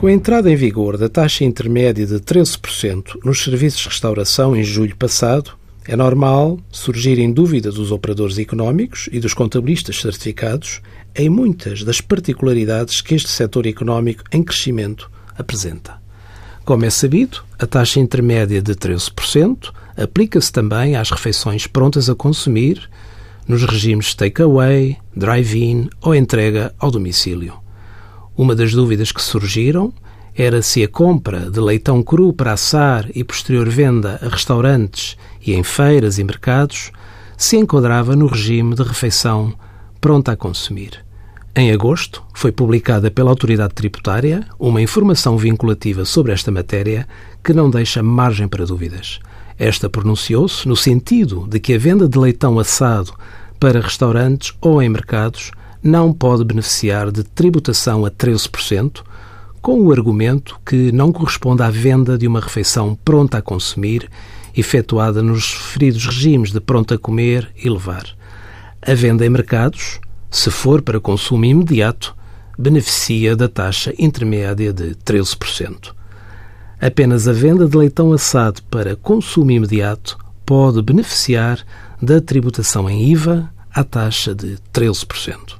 Com a entrada em vigor da taxa intermédia de 13% nos serviços de restauração em julho passado, é normal surgirem dúvidas dos operadores económicos e dos contabilistas certificados em muitas das particularidades que este setor económico em crescimento apresenta. Como é sabido, a taxa intermédia de 13% aplica-se também às refeições prontas a consumir nos regimes takeaway, drive-in ou entrega ao domicílio. Uma das dúvidas que surgiram era se a compra de leitão cru para assar e posterior venda a restaurantes e em feiras e mercados se enquadrava no regime de refeição pronta a consumir. Em agosto, foi publicada pela Autoridade Tributária uma informação vinculativa sobre esta matéria que não deixa margem para dúvidas. Esta pronunciou-se no sentido de que a venda de leitão assado para restaurantes ou em mercados não pode beneficiar de tributação a 13%, com o argumento que não corresponde à venda de uma refeição pronta a consumir, efetuada nos referidos regimes de pronto a comer e levar. A venda em mercados se for para consumo imediato, beneficia da taxa intermédia de 13%. Apenas a venda de leitão assado para consumo imediato pode beneficiar da tributação em IVA à taxa de 13%.